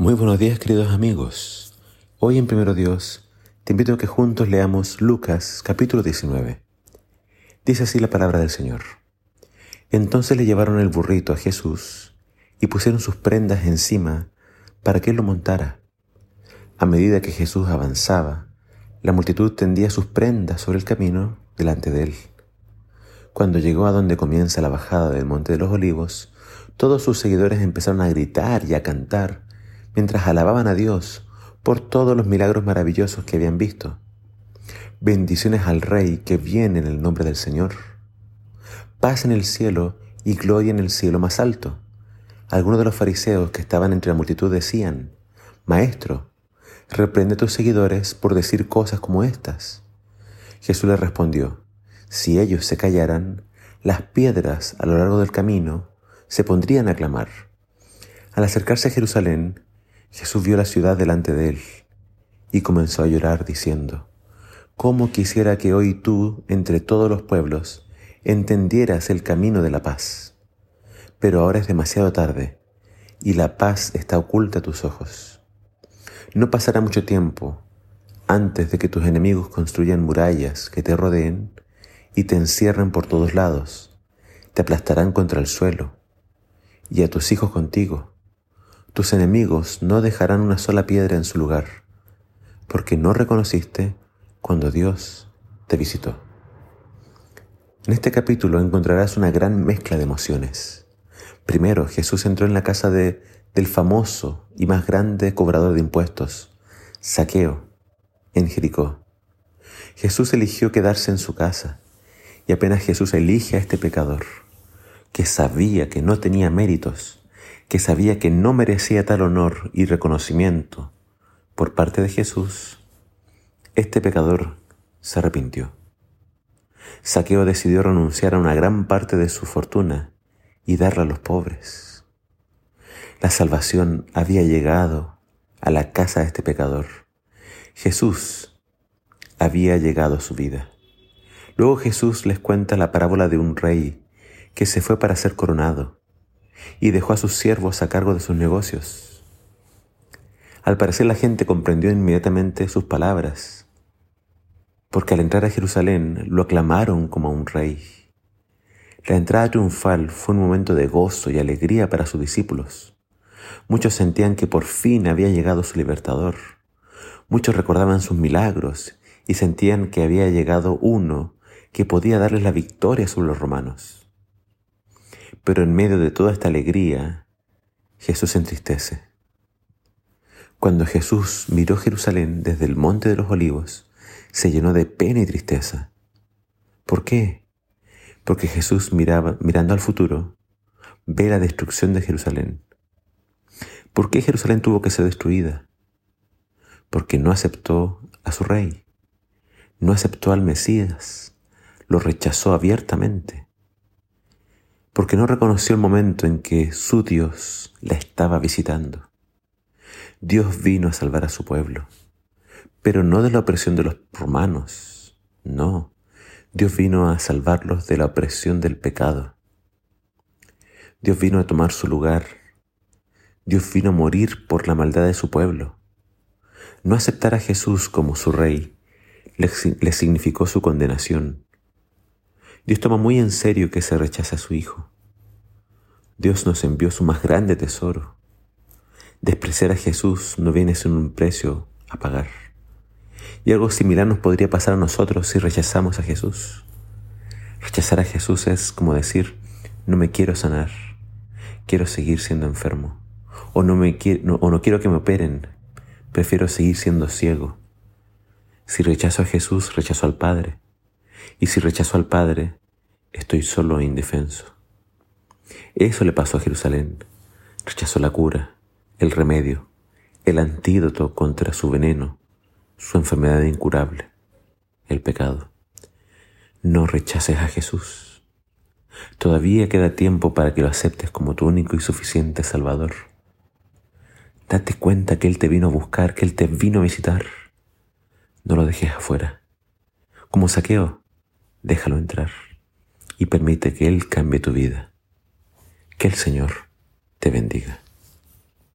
Muy buenos días queridos amigos. Hoy en Primero Dios te invito a que juntos leamos Lucas capítulo 19. Dice así la palabra del Señor. Entonces le llevaron el burrito a Jesús y pusieron sus prendas encima para que él lo montara. A medida que Jesús avanzaba, la multitud tendía sus prendas sobre el camino delante de él. Cuando llegó a donde comienza la bajada del Monte de los Olivos, todos sus seguidores empezaron a gritar y a cantar mientras alababan a Dios por todos los milagros maravillosos que habían visto. Bendiciones al Rey que viene en el nombre del Señor. Paz en el cielo y gloria en el cielo más alto. Algunos de los fariseos que estaban entre la multitud decían, Maestro, reprende a tus seguidores por decir cosas como estas. Jesús les respondió, Si ellos se callaran, las piedras a lo largo del camino se pondrían a clamar. Al acercarse a Jerusalén, Jesús vio la ciudad delante de él y comenzó a llorar diciendo, ¿Cómo quisiera que hoy tú, entre todos los pueblos, entendieras el camino de la paz? Pero ahora es demasiado tarde y la paz está oculta a tus ojos. No pasará mucho tiempo antes de que tus enemigos construyan murallas que te rodeen y te encierren por todos lados, te aplastarán contra el suelo y a tus hijos contigo tus enemigos no dejarán una sola piedra en su lugar, porque no reconociste cuando Dios te visitó. En este capítulo encontrarás una gran mezcla de emociones. Primero, Jesús entró en la casa de, del famoso y más grande cobrador de impuestos, Saqueo, en Jericó. Jesús eligió quedarse en su casa, y apenas Jesús elige a este pecador, que sabía que no tenía méritos, que sabía que no merecía tal honor y reconocimiento por parte de Jesús, este pecador se arrepintió. Saqueo decidió renunciar a una gran parte de su fortuna y darla a los pobres. La salvación había llegado a la casa de este pecador. Jesús había llegado a su vida. Luego Jesús les cuenta la parábola de un rey que se fue para ser coronado y dejó a sus siervos a cargo de sus negocios. Al parecer la gente comprendió inmediatamente sus palabras, porque al entrar a Jerusalén lo aclamaron como un rey. La entrada triunfal fue un momento de gozo y alegría para sus discípulos. Muchos sentían que por fin había llegado su libertador. Muchos recordaban sus milagros y sentían que había llegado uno que podía darles la victoria sobre los romanos. Pero en medio de toda esta alegría, Jesús se entristece. Cuando Jesús miró Jerusalén desde el monte de los olivos, se llenó de pena y tristeza. ¿Por qué? Porque Jesús miraba, mirando al futuro, ve la destrucción de Jerusalén. ¿Por qué Jerusalén tuvo que ser destruida? Porque no aceptó a su rey, no aceptó al Mesías, lo rechazó abiertamente porque no reconoció el momento en que su Dios la estaba visitando. Dios vino a salvar a su pueblo, pero no de la opresión de los romanos, no, Dios vino a salvarlos de la opresión del pecado. Dios vino a tomar su lugar, Dios vino a morir por la maldad de su pueblo. No aceptar a Jesús como su rey le, significó su condenación, Dios toma muy en serio que se rechace a su Hijo. Dios nos envió su más grande tesoro. Despreciar a Jesús no viene sin un precio a pagar. Y algo similar nos podría pasar a nosotros si rechazamos a Jesús. Rechazar a Jesús es como decir, no me quiero sanar, quiero seguir siendo enfermo. O no, me o no quiero que me operen, prefiero seguir siendo ciego. Si rechazo a Jesús, rechazo al Padre. Y si rechazo al Padre, estoy solo e indefenso. Eso le pasó a Jerusalén. Rechazó la cura, el remedio, el antídoto contra su veneno, su enfermedad incurable, el pecado. No rechaces a Jesús. Todavía queda tiempo para que lo aceptes como tu único y suficiente Salvador. Date cuenta que Él te vino a buscar, que Él te vino a visitar. No lo dejes afuera. Como saqueo, déjalo entrar y permite que Él cambie tu vida. Que el Señor te bendiga.